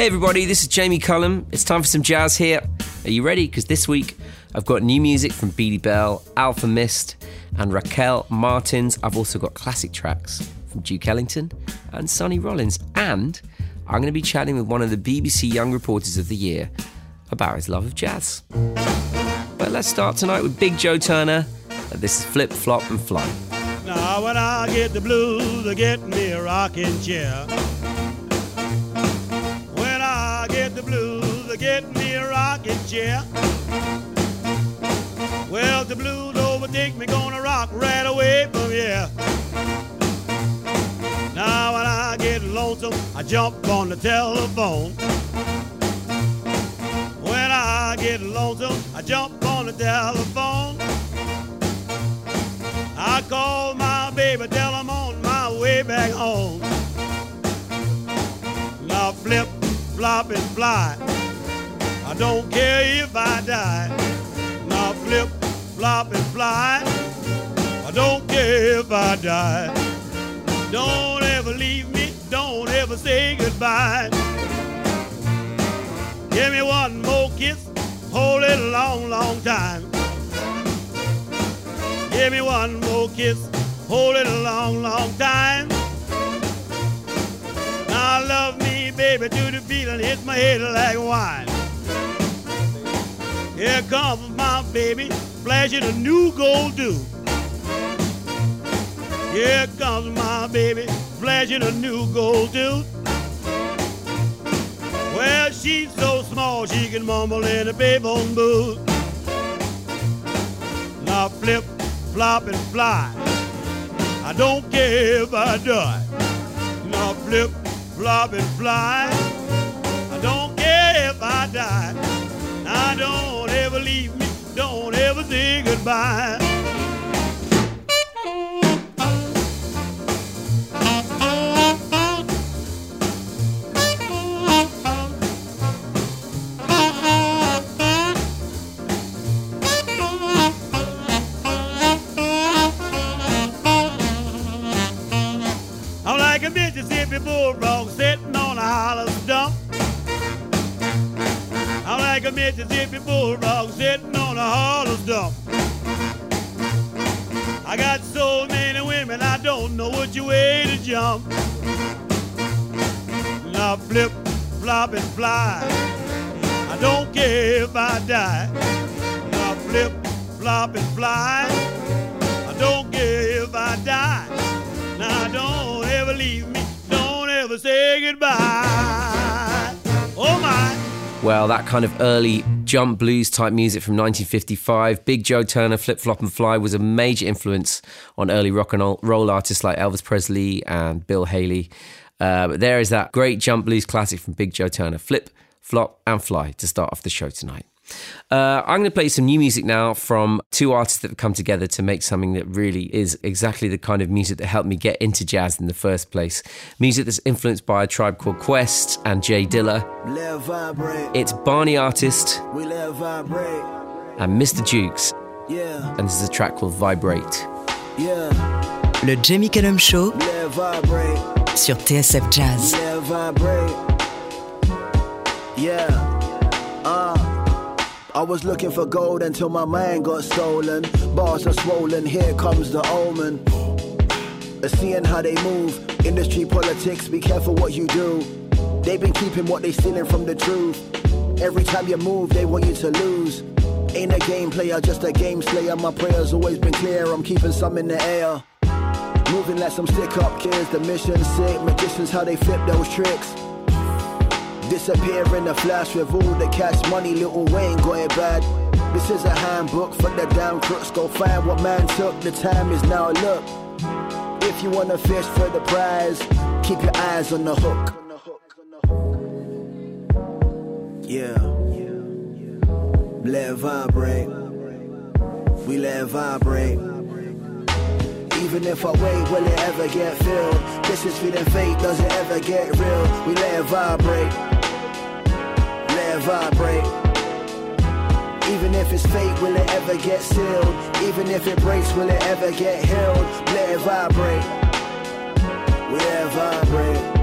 Hey everybody, this is Jamie Cullum. It's time for some jazz here. Are you ready? Because this week I've got new music from Beady Belle, Alfa Mist, and Raquel Martins. I've also got classic tracks from Duke Ellington and Sonny Rollins. And I'm going to be chatting with one of the BBC Young Reporters of the Year about his love of jazz. But let's start tonight with Big Joe Turner. This is Flip, Flop, and Fly. Now, when I get the blues, I get me a rocking chair. Rocking chair. Well, the blues overtake me, gonna rock right away from here. Now when I get lonesome, I jump on the telephone. When I get lonesome, I jump on the telephone. I call my baby, tell I'm on my way back home. Now flip, flop, and fly. Don't care if I die. Now flip, flop, and fly. I don't care if I die. Don't ever leave me, don't ever say goodbye. Give me one more kiss, hold it a long, long time. Give me one more kiss, hold it a long, long time. Now love me, baby, to the feeling hits my head like wine. Here comes my baby, flashing a new gold tooth. Here comes my baby, flashing a new gold tooth. Well, she's so small she can mumble in a payphone booth. Now flip, flop, and fly. I don't care if I die. Now flip, flop, and fly. I don't care if I die. Now don't ever leave me, don't ever say goodbye. I'm like a Mississippi bulldog sitting like a Mississippi bulldog sitting on a hollow stump. I got so many women, I don't know which way to jump. Now flip, flop, and fly. I don't care if I die. Now flip, flop, and fly. I don't care if I die. Now don't ever leave me, don't ever say goodbye. Well, that kind of early jump blues type music from 1955, Big Joe Turner, Flip Flop and Fly was a major influence on early rock and roll artists like Elvis Presley and Bill Haley. Uh, but there is that great jump blues classic from Big Joe Turner, Flip, Flop and Fly to start off the show tonight. Uh, I'm going to play some new music now from two artists that have come together to make something that really is exactly the kind of music that helped me get into jazz in the first place. Music that's influenced by a tribe called Quest and Jay Dilla. It's Barney Artist and Mr. Jukes. Yeah. And this is a track called Vibrate. Yeah. Le Jamie Cullum Show sur TSF Jazz. Yeah, vibrate. Yeah. I was looking for gold until my mind got stolen. Bars are swollen, here comes the omen. Seeing how they move, industry politics, be careful what you do. They've been keeping what they stealing from the truth. Every time you move, they want you to lose. Ain't a game player, just a game slayer. My prayers always been clear, I'm keeping some in the air. Moving like some stick up kids, the mission sick. Magicians, how they flip those tricks. Disappear in a flash with all the cash money, Little Wayne it bad. This is a handbook for the damn crooks. Go find what man took, the time is now. Look, if you wanna fish for the prize, keep your eyes on the hook. Yeah, let it vibrate. We let it vibrate. Even if I wait, will it ever get filled? This is feeling fake, does it ever get real? We let it vibrate. Vibrate. Even if it's fake, will it ever get sealed? Even if it breaks, will it ever get healed? Let it vibrate. We let it vibrate.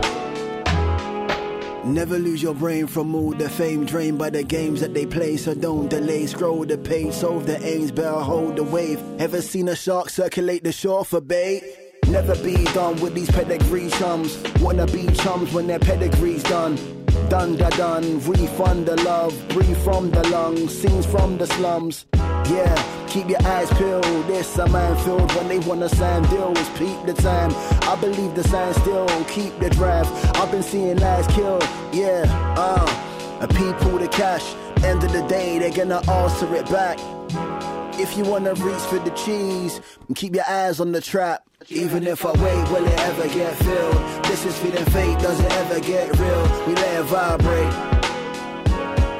Never lose your brain from all the fame drained by the games that they play. So don't delay, scroll the page, solve the aims, better hold the wave. Ever seen a shark circulate the shore for bait? Never be done with these pedigree chums. Wanna be chums when their pedigree's done. Done da done, refund the love, breathe from the lungs, scenes from the slums. Yeah, keep your eyes peeled. This a man filled when they wanna sign deals. Peep the time. I believe the sign still. Keep the drive. I've been seeing lives kill. Yeah, uh, a people the cash. End of the day, they're gonna alter it back. If you wanna reach for the cheese, keep your eyes on the trap. Even if I wait, will it ever get filled? This is feeling fate, does it ever get real? We let it vibrate,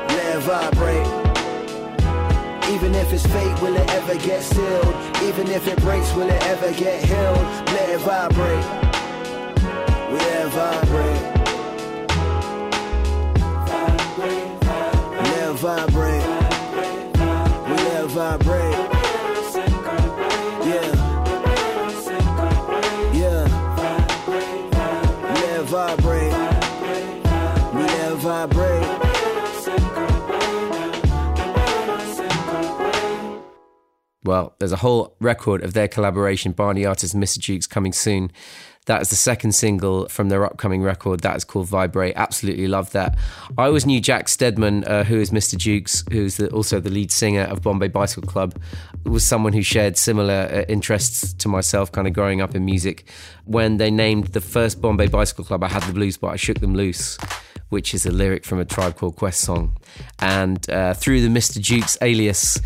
let it vibrate. Even if it's fate, will it ever get sealed? Even if it breaks, will it ever get healed? Let it vibrate. We let it vibrate. Let it vibrate. We let it vibrate. Well, there's a whole record of their collaboration, Barney Artist and Mr. Jukes, coming soon. That is the second single from their upcoming record. That is called Vibrate. Absolutely love that. I always knew Jack Steadman, uh, who is Mr. Jukes, who's the, also the lead singer of Bombay Bicycle Club, was someone who shared similar uh, interests to myself, kind of growing up in music. When they named the first Bombay Bicycle Club, I had the blues, but I shook them loose which is a lyric from a Tribe Called Quest song. And uh, through the Mr. Jukes alias,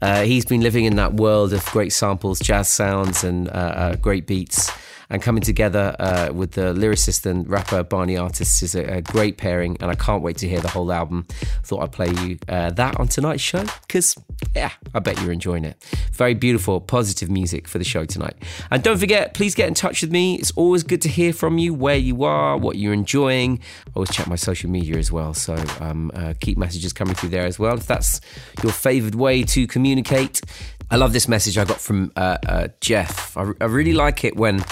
uh, he's been living in that world of great samples, jazz sounds, and uh, uh great beats and coming together uh, with the lyricist and rapper Barney Artist is a, a, great pairing, and I can't wait to hear the whole album. Thought I'd play you uh, that on tonight's show because, yeah, I bet you're enjoying it. Very beautiful, positive music for the show tonight. And don't forget, please get in touch with me. It's always good to hear from you, where you are, what you're enjoying. I always check my social media as well, so um, uh, keep messages coming through there as well. If that's your favoured way to communicate, I love this message I got from uh, uh, Jeff. I, I really like it when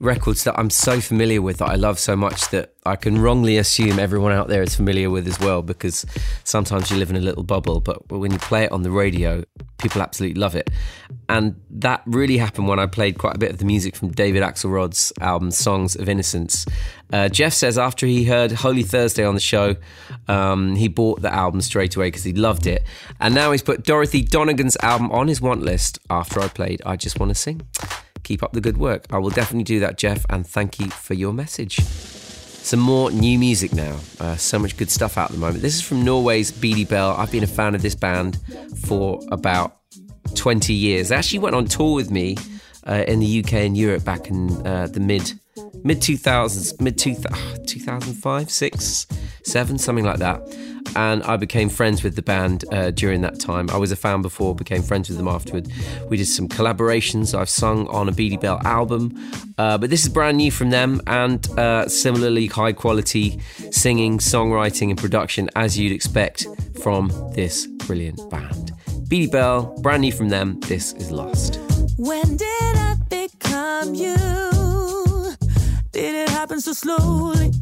records that I'm so familiar with that I love so much that I can wrongly assume everyone out there is familiar with as well because sometimes you live in a little bubble, but when you play it on the radio, people absolutely love it. And that really happened when I played quite a bit of the music from David Axelrod's album Songs of Innocence. Uh, Jeff says after he heard Holy Thursday on the show, um, he bought the album straight away because he loved it. And now he's put Dorothy Donegan's album on his want list after I played I Just Want to Sing. Keep up the good work. I will definitely do that, Jeff, and thank you for your message. Some more new music now. Uh, so much good stuff out at the moment. This is from Norway's Beady Belle. I've been a fan of this band for about 20 years. They actually went on tour with me uh, in the UK and Europe back in uh, the mid mid 2000s, mid 2005, 6, 7, something like that and I became friends with the band uh, during that time. I was a fan before, became friends with them afterward. We did some collaborations. I've sung on a Beady Belle album, uh, but this is brand new from them and uh, similarly high quality singing, songwriting, and production as you'd expect from this brilliant band. Beady Belle, brand new from them. This is Lost. When did I become you? Did it happen so slowly?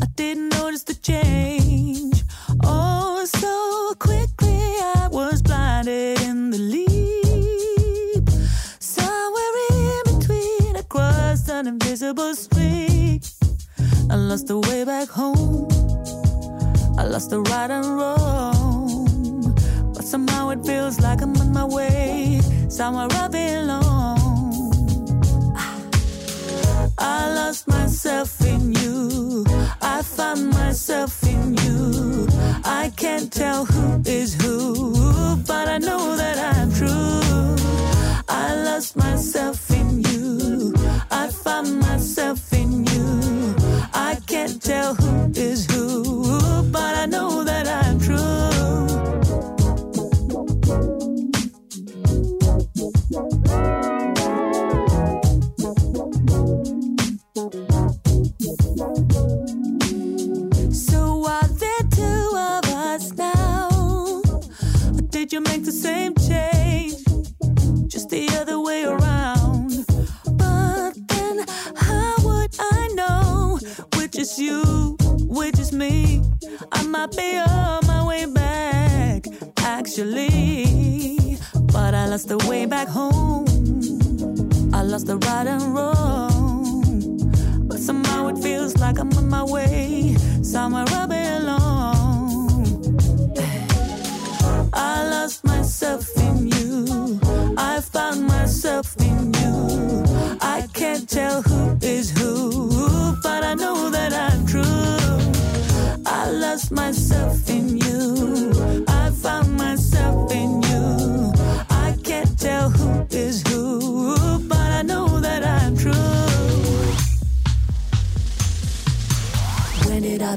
I didn't notice the change. Oh, so quickly I was blinded in the leap. Somewhere in between, I crossed an invisible street. I lost the way back home. I lost the right and wrong. But somehow it feels like I'm on my way. Somewhere I belong. I lost myself in you. I found myself in you. I can't tell who is who, but I know that I'm true. I lost myself in you. I found myself in you.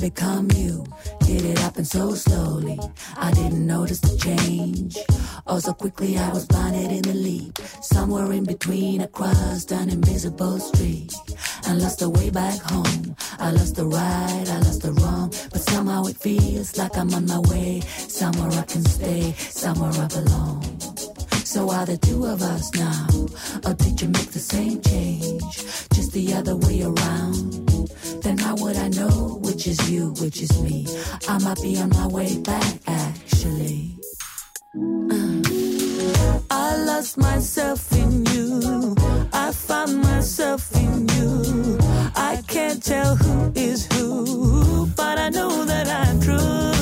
Become you? Did it happen so slowly? I didn't notice the change. Oh, so quickly I was blinded in the leap. Somewhere in between, I crossed an invisible street. I lost the way back home. I lost the right, I lost the wrong. But somehow it feels like I'm on my way. Somewhere I can stay, somewhere I belong. So are the two of us now? Or did you make the same change? Just the other way around? Then how would I know which is you, which is me? I might be on my way back, actually. Uh, I lost myself in you. I found myself in you. I can't tell who is who, but I know that I'm true.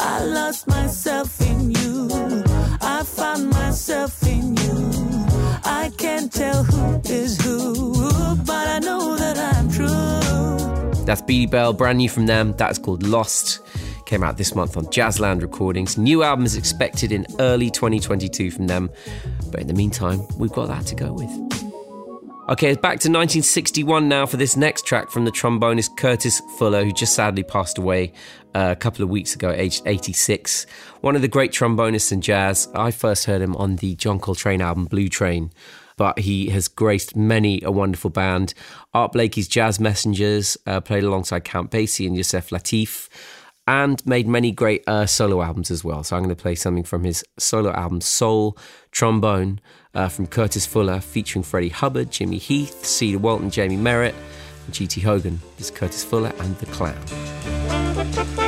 I lost myself in you. I found myself in you. I can't tell who is who, but I know that I'm true. That's Beady Belle, brand new from them. That's called Lost. Came out this month on Jazzland Recordings. New album is expected in early 2022 from them. But in the meantime, we've got that to go with. Okay, back to 1961 now for this next track from the trombonist Curtis Fuller, who just sadly passed away a couple of weeks ago, aged 86. One of the great trombonists in jazz. I first heard him on the John Coltrane album Blue Train, but he has graced many a wonderful band. Art Blakey's Jazz Messengers, uh, played alongside Count Basie and Yusef Lateef, and made many great uh, solo albums as well. So I'm going to play something from his solo album Soul Trombone uh, from Curtis Fuller, featuring Freddie Hubbard, Jimmy Heath, Cedar Walton, Jymie Merritt, and G.T. Hogan. This is Curtis Fuller and the Clown. Thank you.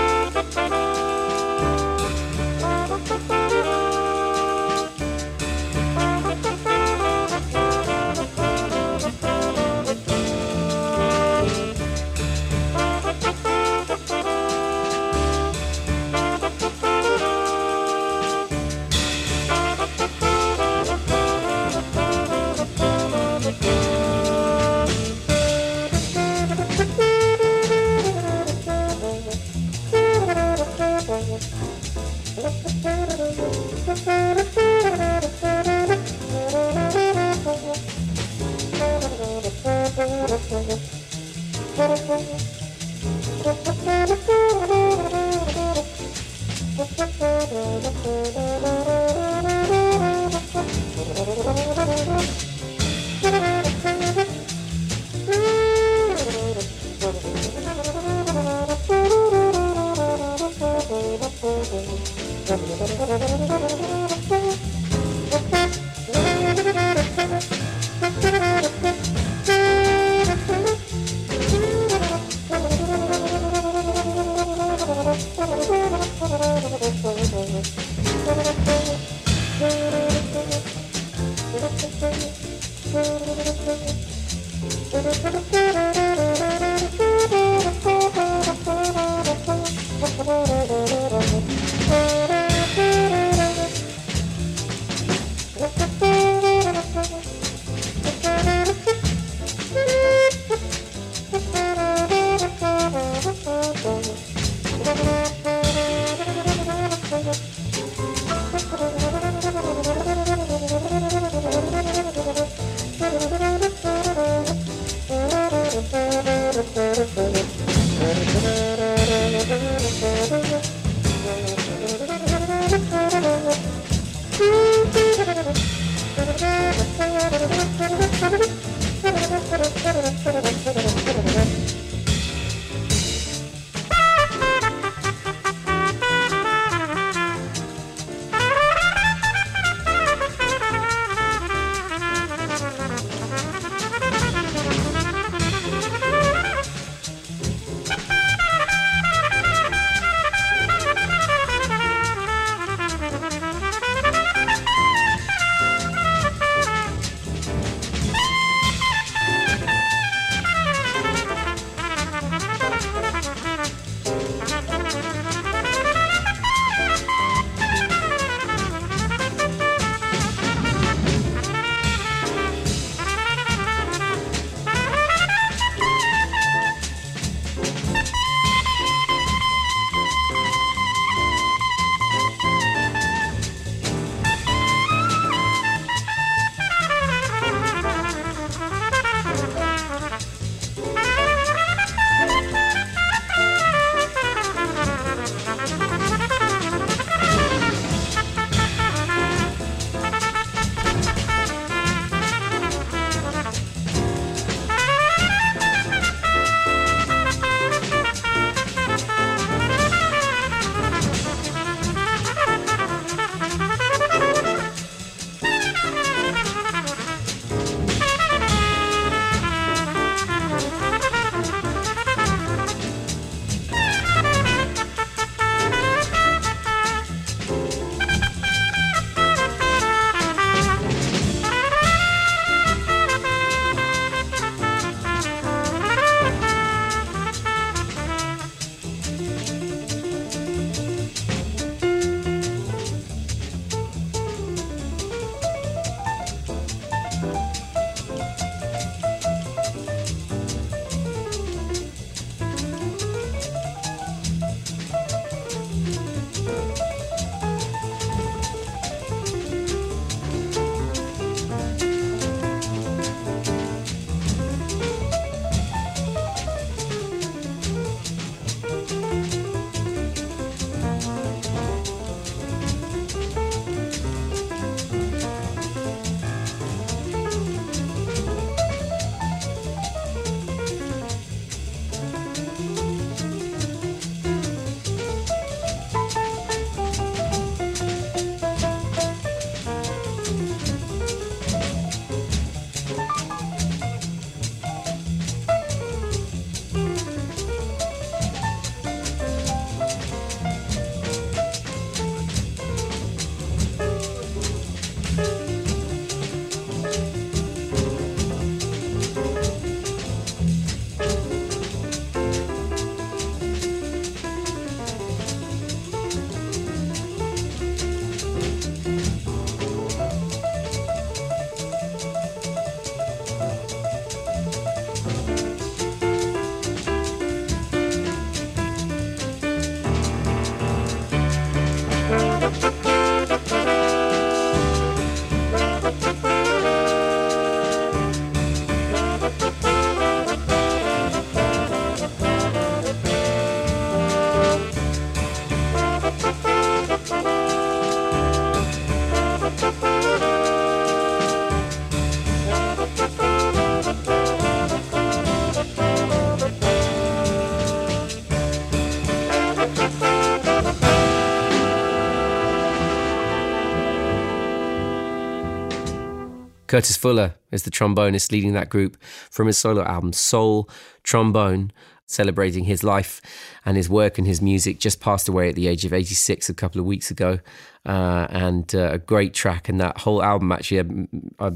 Curtis Fuller is the trombonist leading that group from his solo album Soul Trombone, celebrating his life and his work and his music. Just passed away at the age of 86 a couple of weeks ago. Uh, and uh, a great track. And that whole album, actually, I, I,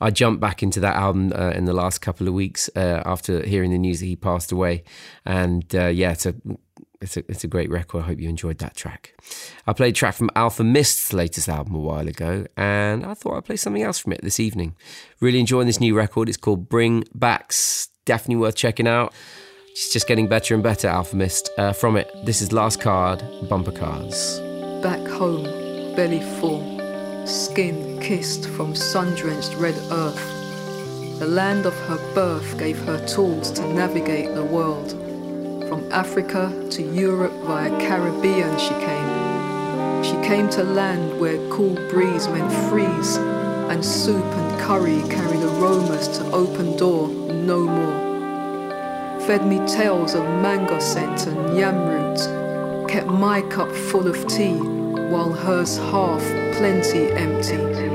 I jumped back into that album uh, in the last couple of weeks uh, after hearing the news that he passed away. And uh, yeah, it's a it's a, it's a great record. I hope you enjoyed that track. I played a track from Alfa Mist's latest album a while ago, and I thought I'd play something else from it this evening. Really enjoying this new record. It's called Bring Backs. Definitely worth checking out. It's just getting better and better, Alfa Mist. Uh, from it, this is Last Card, Bumper Cars. Back home, belly full, skin kissed from sun drenched red earth. The land of her birth gave her tools to navigate the world from Africa to Europe via Caribbean she came. She came to land where cool breeze meant freeze, and soup and curry carried aromas to open door no more. Fed me tales of mango scent and yam roots, kept my cup full of tea, while hers half plenty empty.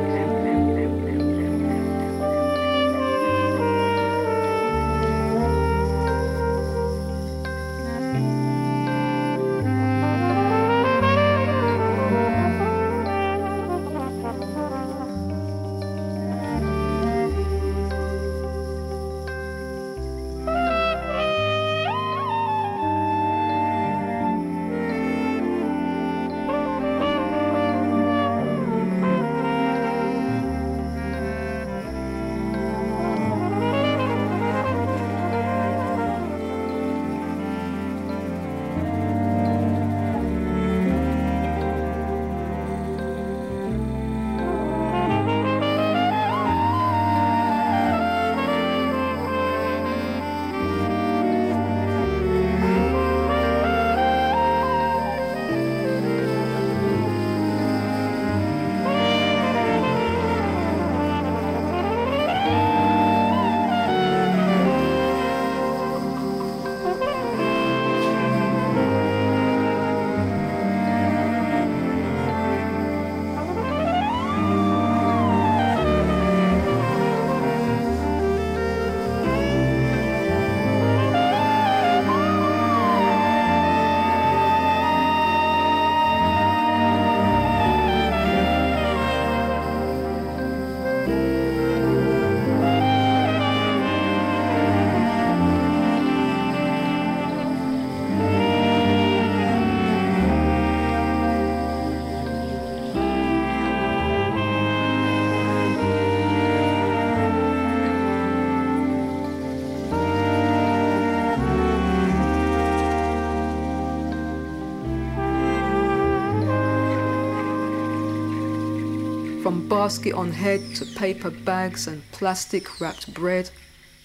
Basket on head to paper bags and plastic wrapped bread.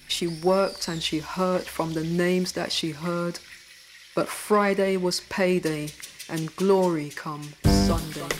She worked and she heard from the names that she heard. But Friday was payday and glory come Sunday.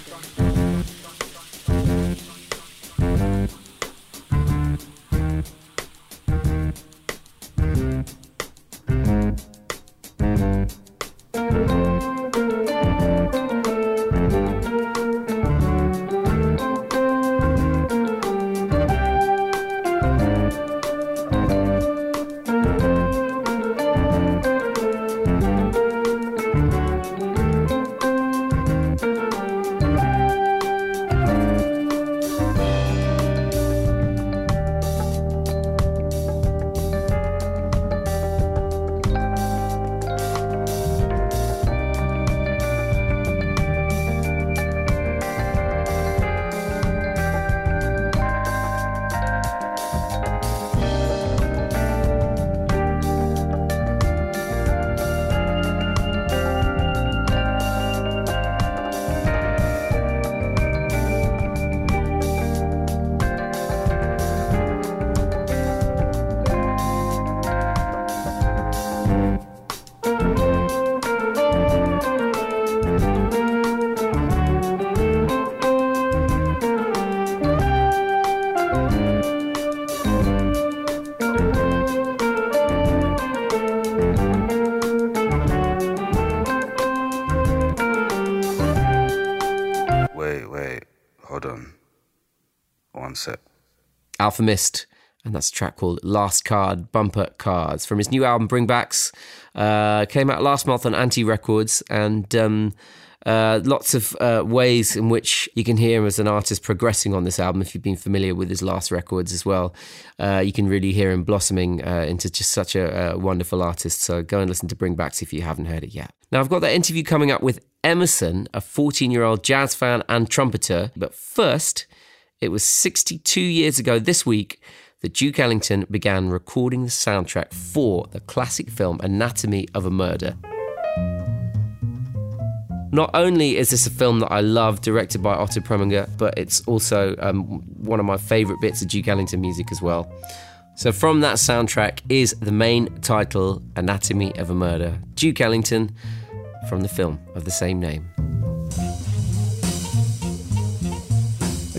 Alfa Mist, and that's a track called Last Card Bumper Cards from his new album Bringbacks. Uh, came out last month on Anti Records, and um, uh, lots of uh, ways in which you can hear him as an artist progressing on this album. If you've been familiar with his last records as well, uh, you can really hear him blossoming uh, into just such a, a, wonderful artist. So go and listen to Bringbacks if you haven't heard it yet. Now, I've got that interview coming up with Emerson, a 14 year old jazz fan and trumpeter. But first, it was 62 years ago this week that Duke Ellington began recording the soundtrack for the classic film Anatomy of a Murder. Not only is this a film that I love, directed by Otto Preminger, but it's also um, one of my favourite bits of Duke Ellington music as well. So, from that soundtrack is the main title, Anatomy of a Murder, Duke Ellington, from the film of the same name.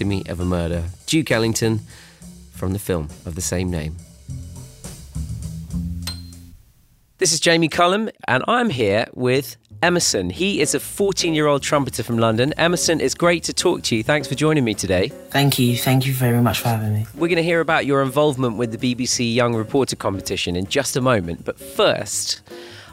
Anatomy of a Murder, Duke Ellington, from the film of the same name. This is Jamie Cullum, and I'm here with Emerson. He is a 14 year old trumpeter from London. Emerson, it's great to talk to you. Thanks for joining me today. Thank you. Thank you very much for having me. We're going to hear about your involvement with the BBC Young Reporter competition in just a moment. But first,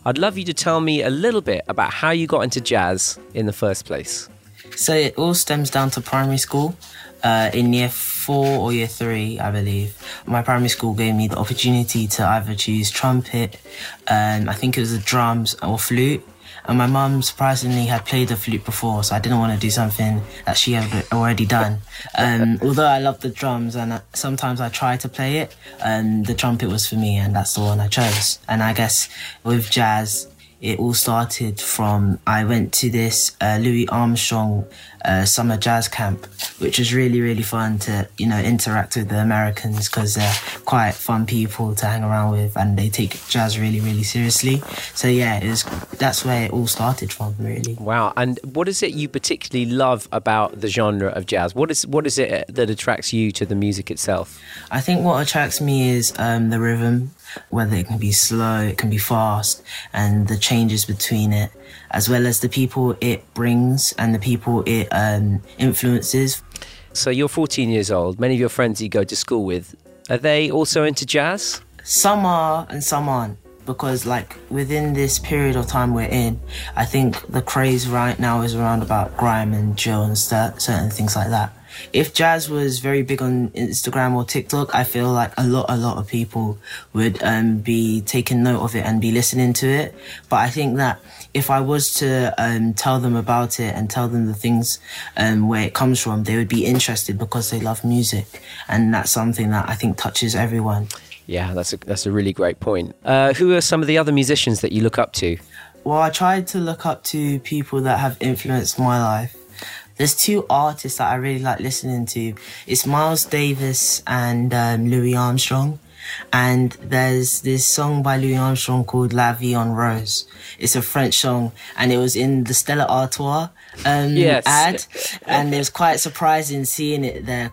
I'd love you to tell me a little bit about how you got into jazz in the first place. So it all stems down to primary school. Uh, in year four or year three, I believe, my primary school gave me the opportunity to either choose trumpet, um, I think it was the drums or flute. And my mum surprisingly had played the flute before, so I didn't want to do something that she had already done. Um, although I love the drums and uh, sometimes I try to play it, um, the trumpet was for me, and that's the one I chose. And I guess with jazz, it all started from I went to this uh, Louis Armstrong uh, summer jazz camp, which was really really fun to you know interact with the Americans because they're quite fun people to hang around with and they take jazz really really seriously. So yeah, it was that's where it all started from really. Wow! And what is it you particularly love about the genre of jazz? What is what is it that attracts you to the music itself? I think what attracts me is um, the rhythm whether it can be slow, it can be fast, and the changes between it, as well as the people it brings and the people it um, influences. So you're 14 years old. Many of your friends you go to school with, are they also into jazz? Some are and some aren't. Because, like, within this period of time we're in, I think the craze right now is around about grime and drill and st- certain things like that. If jazz was very big on Instagram or TikTok, I feel like a lot, a lot of people would um, be taking note of it and be listening to it. But I think that if I was to um, tell them about it and tell them the things um, where it comes from, they would be interested because they love music, and that's something that I think touches everyone. Yeah, that's a, that's a really great point. Uh, who are some of the other musicians that you look up to? Well, I tried to look up to people that have influenced my life. There's two artists that I really like listening to. It's Miles Davis and um, Louis Armstrong. And there's this song by Louis Armstrong called La Vie en Rose. It's a French song, and it was in the Stella Artois um, Yes. ad, and it was quite surprising seeing it there.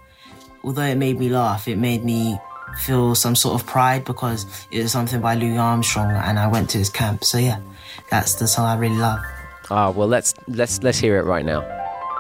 Although it made me laugh, it made me feel some sort of pride because it was something by Louis Armstrong, and I went to his camp. So yeah, that's the song I really love. Ah, well, let's let's let's hear it right now.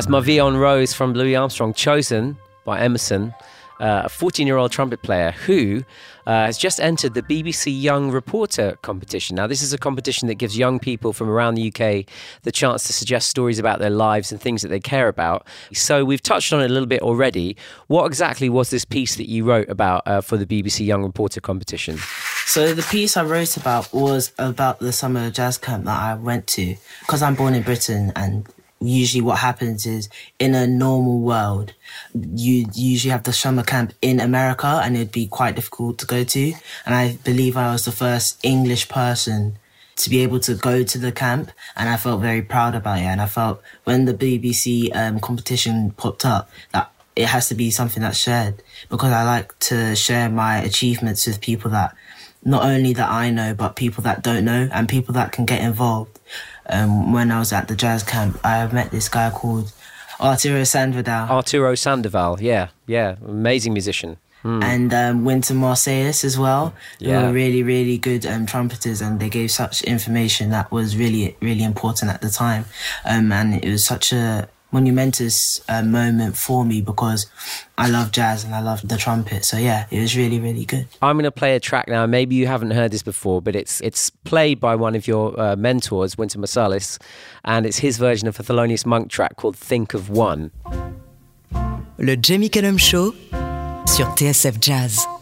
That's La Vie en Rose from Louis Armstrong, chosen by Emerson, uh, a 14 year old trumpet player who uh, has just entered the BBC Young Reporter competition. Now, this is a competition that gives young people from around the UK the chance to suggest stories about their lives and things that they care about. So, we've touched on it a little bit already. What exactly was this piece that you wrote about uh, for the BBC Young Reporter competition? So the piece I wrote about was about the summer jazz camp that I went to because I'm born in Britain and usually what happens is in a normal world you usually have the summer camp in America and it'd be quite difficult to go to and I believe I was the first English person to be able to go to the camp and I felt very proud about it and I felt when the BBC um, competition popped up that it has to be something that's shared because I like to share my achievements with people that not only that I know, but people that don't know and people that can get involved. Um, when I was at the jazz camp, I met this guy called Arturo Sanvidal Arturo Sandoval, yeah, yeah, amazing musician. and um, Wynton Marsalis as well. They were really, really good um, trumpeters and they gave such information that was really, really important at the time. Um, and it was such a monumentous uh, moment for me because I love jazz and I love the trumpet. So yeah, it was really, really good. I'm going to play a track now. Maybe you haven't heard this before, but it's it's played by one of your uh, mentors, Wynton Marsalis, and it's his version of a Thelonious Monk track called "Think of One." Le Jamie Cullum Show sur TSF Jazz.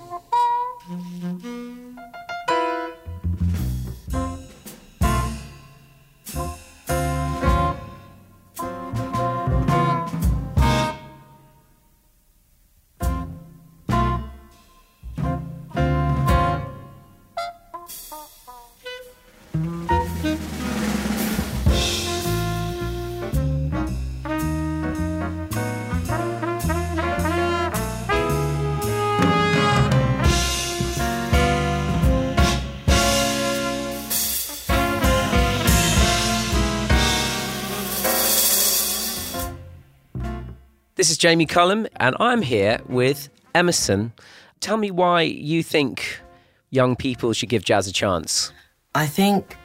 Jamie Cullum, and I'm here with Emerson. Tell me why you think young people should give jazz a chance. I think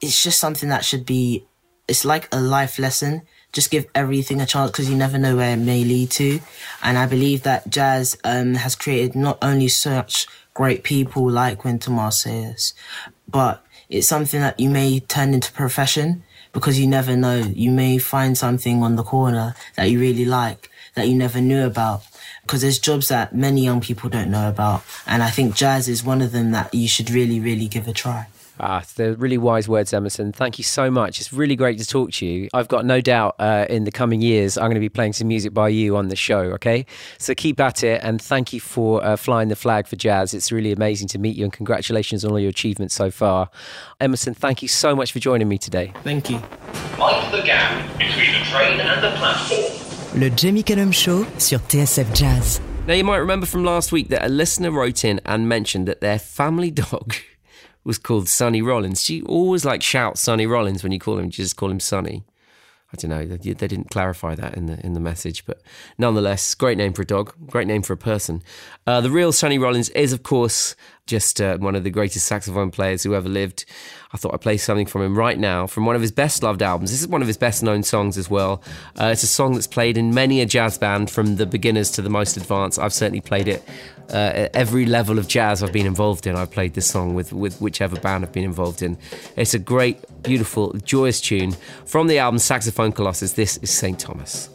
it's just something that should be. It's like a life lesson. Just give everything a chance because you never know where it may lead to. And I believe that jazz um, has created not only such great people like Wynton Marsalis, but it's something that you may turn into profession because you never know. You may find something on the corner that you really like that you never knew about. Because there's jobs that many young people don't know about. And I think jazz is one of them that you should really, really give a try. Ah, they're really wise words, Emerson. Thank you so much. It's really great to talk to you. I've got no doubt uh, in the coming years I'm going to be playing some music by you on the show, okay? So keep at it and thank you for uh, flying the flag for jazz. It's really amazing to meet you and congratulations on all your achievements so far. Emerson, thank you so much for joining me today. Thank you. Mind the gap between the train and the platform. Le Jamie Cullum Show sur TSF Jazz. Now, you might remember from last week that a listener wrote in and mentioned that their family dog was called Sonny Rollins. She always like shouts Sonny Rollins when you call him, you just call him Sonny. I don't know. They, they didn't clarify that in the in the message, but nonetheless, great name for a dog, great name for a person. Uh, the real Sonny Rollins is, of course, just uh, one of the greatest saxophone players who ever lived. I thought I'd play something from him right now from one of his best loved albums. This is one of his best known songs as well. Uh, it's a song that's played in many a jazz band from the beginners to the most advanced. I've certainly played it uh, every level of jazz I've been involved in. I've played this song with, with whichever band I've been involved in. It's a great, beautiful, joyous tune from the album Saxophone Colossus. This is St. Thomas.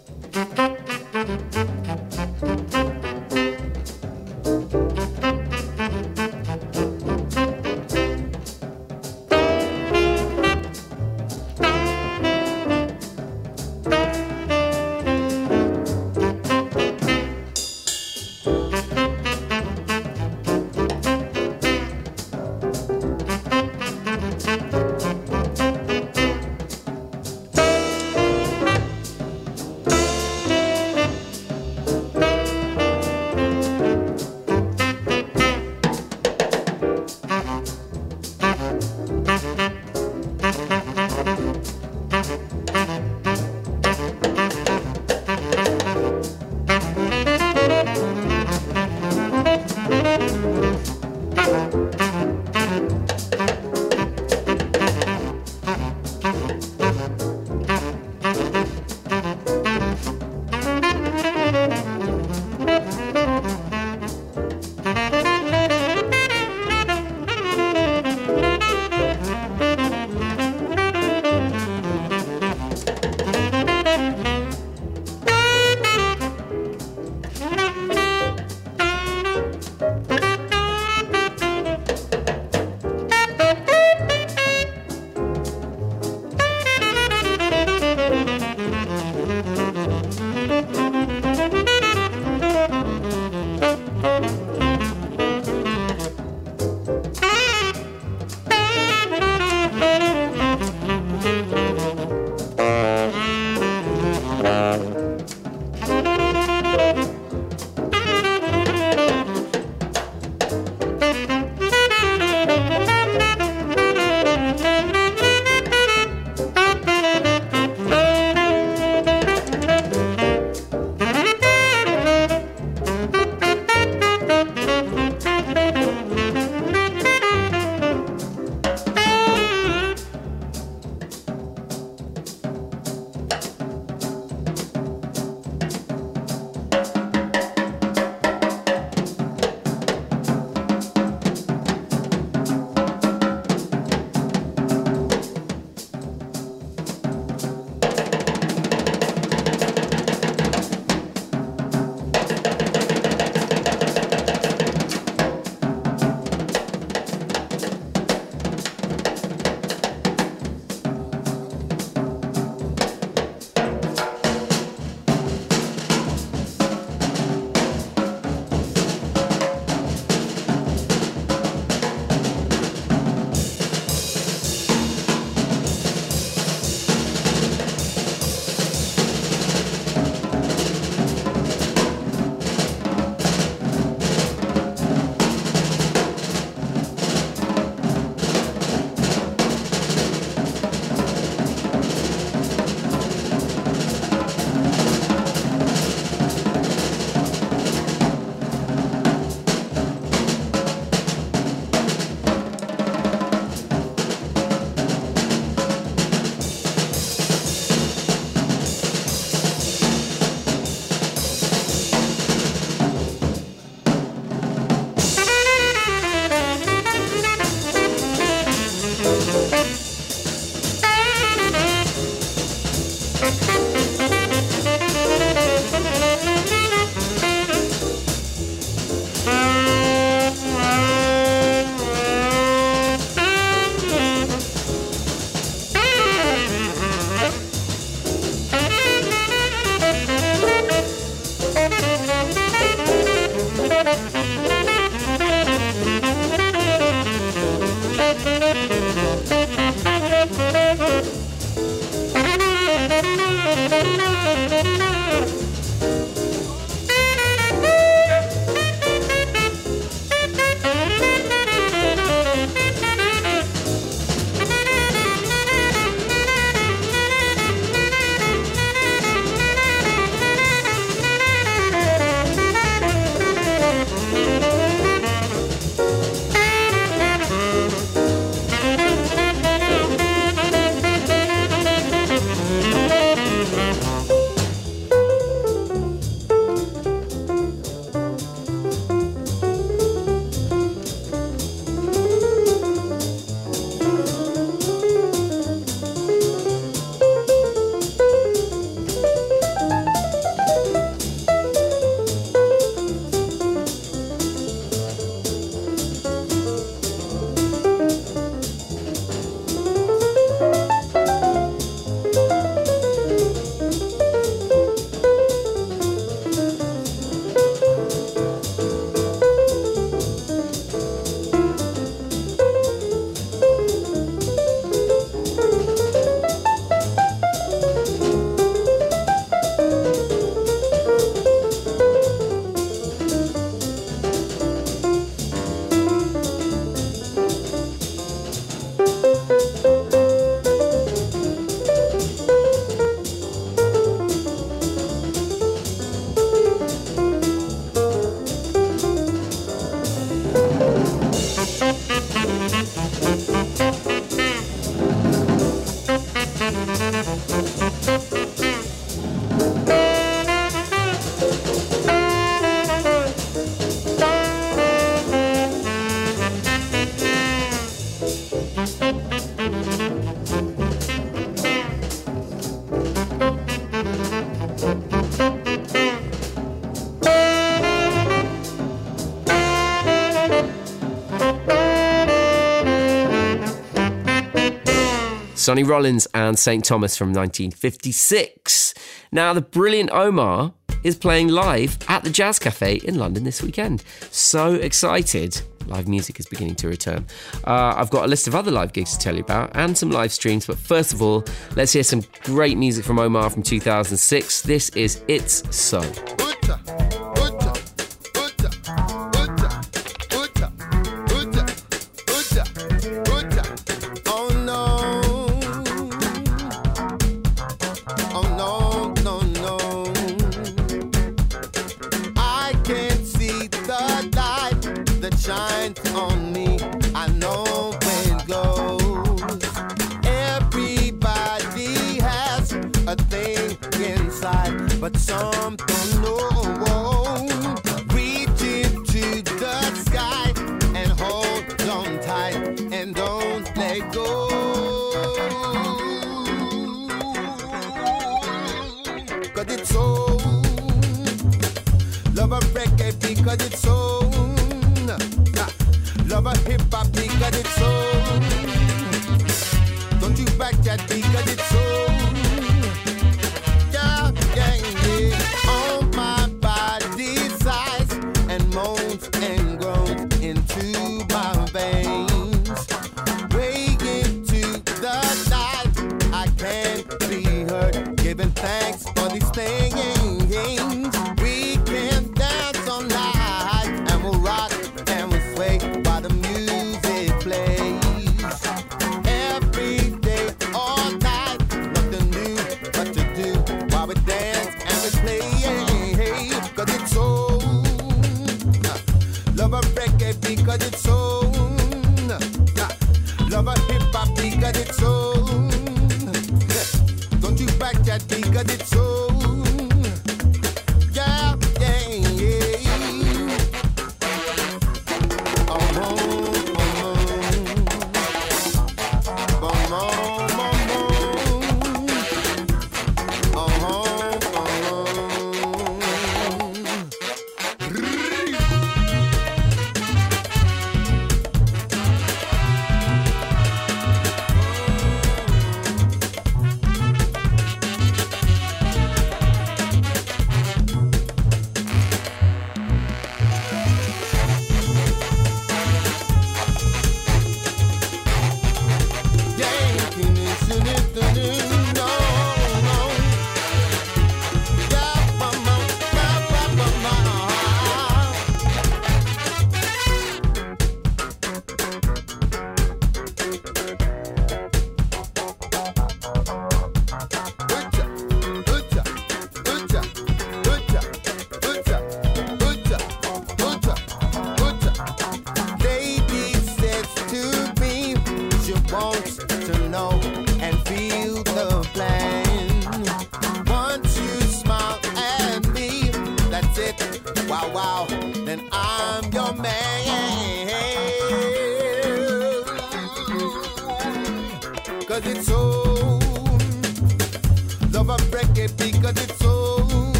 Sonny Rollins and St. Thomas from 1956. Now, the brilliant Omar is playing live at the Jazz Cafe in London this weekend. So excited! Live music is beginning to return. Uh, I've got a list of other live gigs to tell you about and some live streams, but first of all, let's hear some great music from Omar from 2006. This is It's So. Papa, because it's so. Don't you back that because it's so.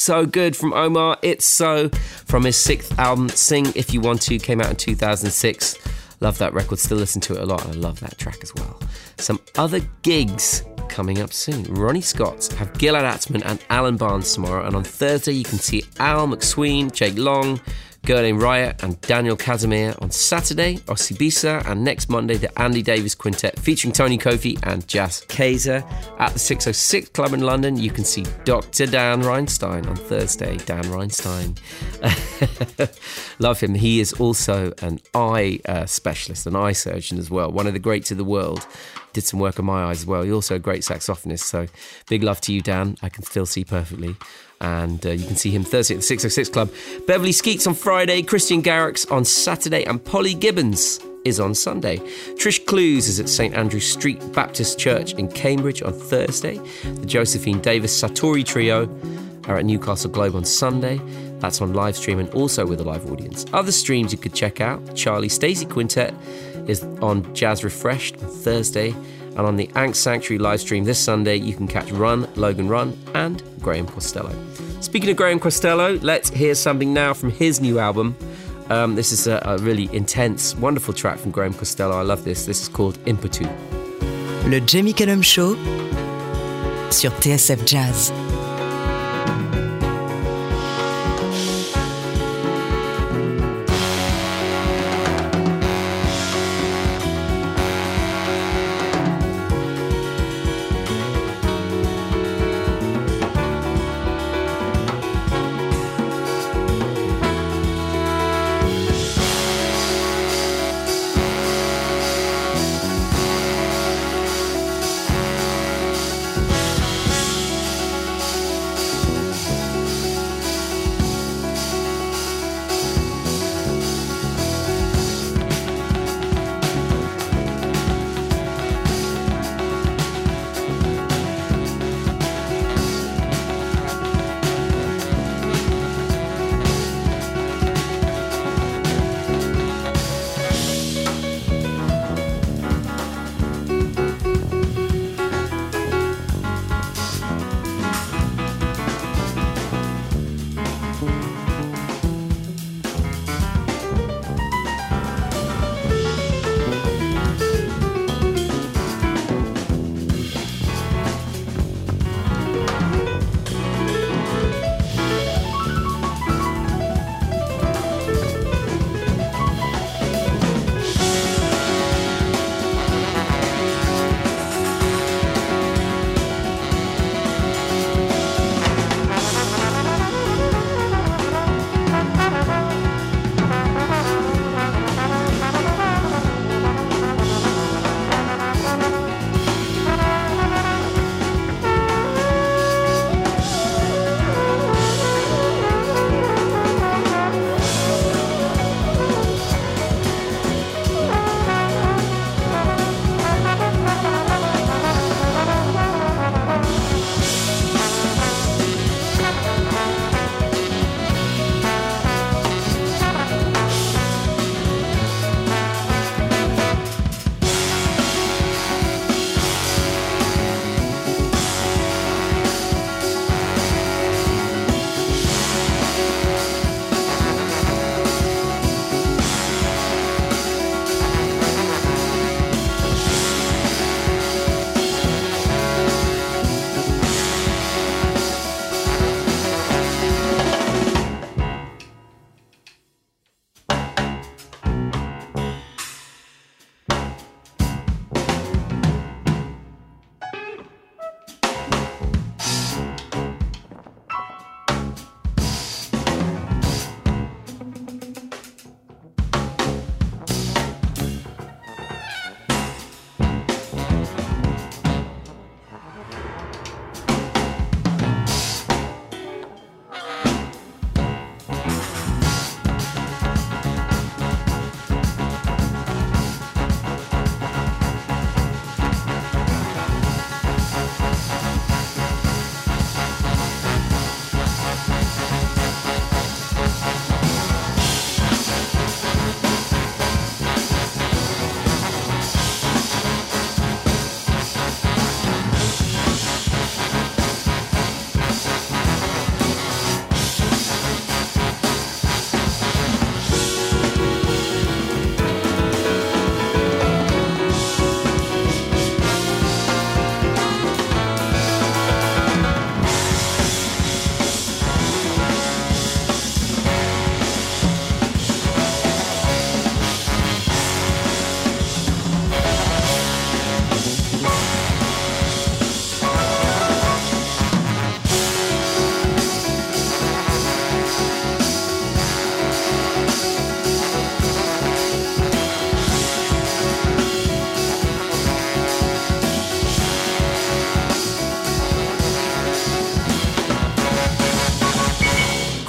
so good from Omar. It's so from his sixth album, Sing If You Want To, came out in 2006. Love that record, still listen to it a lot, I love that track as well. Some other gigs coming up soon. Ronnie Scott have Gilad Atzmon and Alan Barnes tomorrow, and on Thursday you can see Al MacSween, Jake Long, Gerlin Riot and Daniel Casimir on Saturday, Osibisa, and next Monday, the Andy Davis Quintet featuring Tony Kofi and Jas Kayser. At the 606 Club in London, you can see Dr. Dan Reinstein on Thursday. Dan Reinstein. Love him. He is also an eye uh, specialist, an eye surgeon as well, one of the greats of the world. Did some work on my eyes as well. He's also a great saxophonist. So big love to you, Dan. I can still see perfectly and uh, you can see him Thursday at the 606 Club. Beverly Skeets on Friday, Christian Garrick on Saturday, and Polly Gibbons is on Sunday. Trish Clowes is at St Andrew Street Baptist Church in Cambridge on Thursday. The Josephine Davies Satori Trio are at Newcastle Globe on Sunday. That's on live stream and also with a live audience. Other streams you could check out Charlie Stacey Quintet is on Jazz Refreshed on Thursday. And on the Ankh Sanctuary live stream this Sunday, you can catch Run, Logan Run, and Graham Costello. Speaking of Graham Costello, let's hear something now from his new album. Um, this is a, a really intense, wonderful track from Graham Costello. I love this. This is called Impetu. Le Jamie Cullum Show sur TSF Jazz.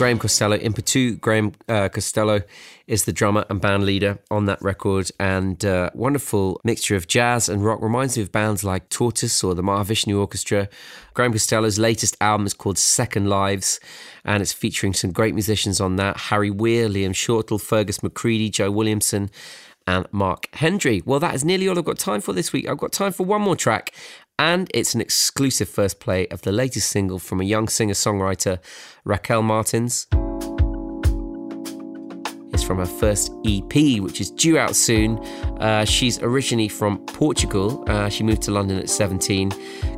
Graham Costello. In Patu, Graham uh, Costello is the drummer and band leader on that record, and uh, wonderful mixture of jazz and rock. Reminds me of bands like Tortoise or the Mahavishnu Orchestra. Graham Costello's latest album is called Second Lives, and it's featuring some great musicians on that Harry Weir, Liam Shortall, Fergus McCreadie, Joe Williamson, and Mark Hendry. Well, that is nearly all I've got time for this week. I've got time for one more track, and it's an exclusive first play of the latest single from a young singer songwriter, Raquel Martins. It's from her first EP, which is due out soon. Uh, she's originally from Portugal. Uh, she moved to London at 17,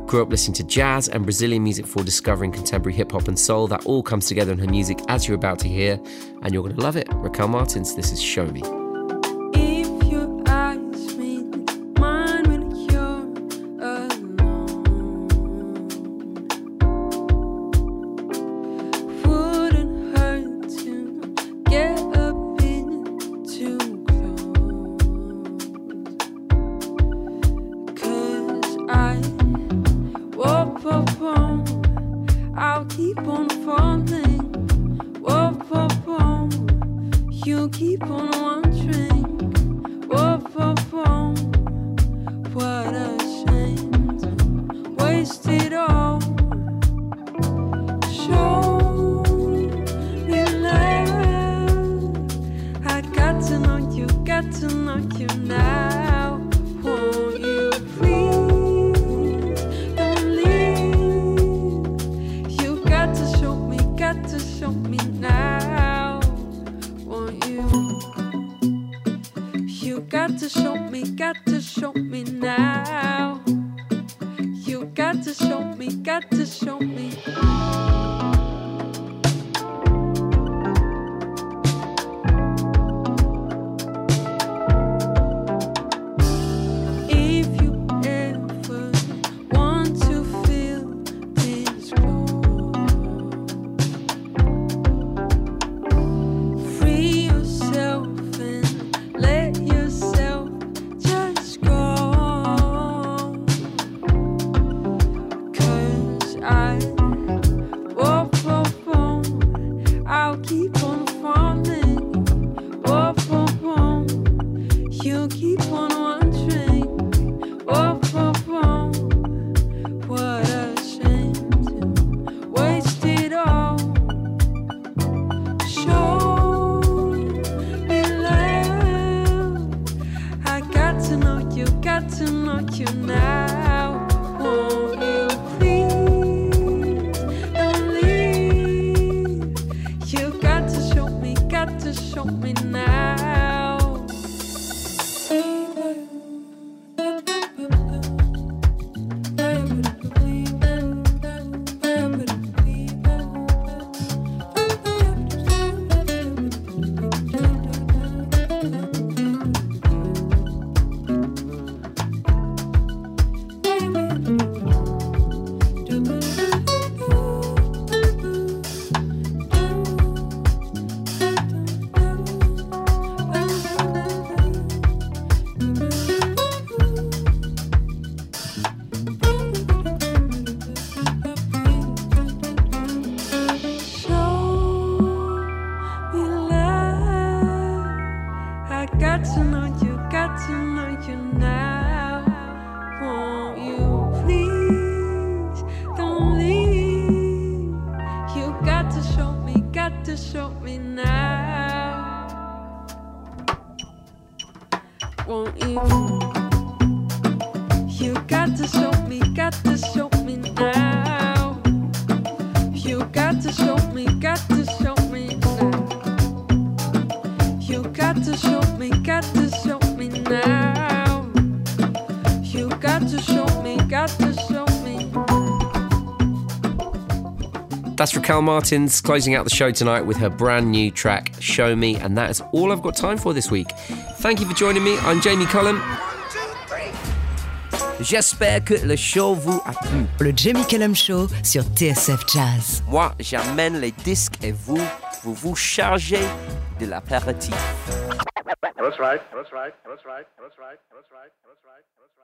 grew up listening to jazz and Brazilian music for discovering contemporary hip hop and soul. That all comes together in her music, as you're about to hear, and you're going to love it. Raquel Martins, this is Show Me. still Martins closing out the show tonight with her brand new track, Show Me, and that is all I've got time for this week. Thank you for joining me. I'm Jamie Cullum. J'espère que le show vous a plu. Le Jamie Cullum Show sur TSF Jazz. Moi, j'amène les disques et vous, vous vous chargez de la That's right. That's right. That's right. That's right. That's right. That's right. That's right.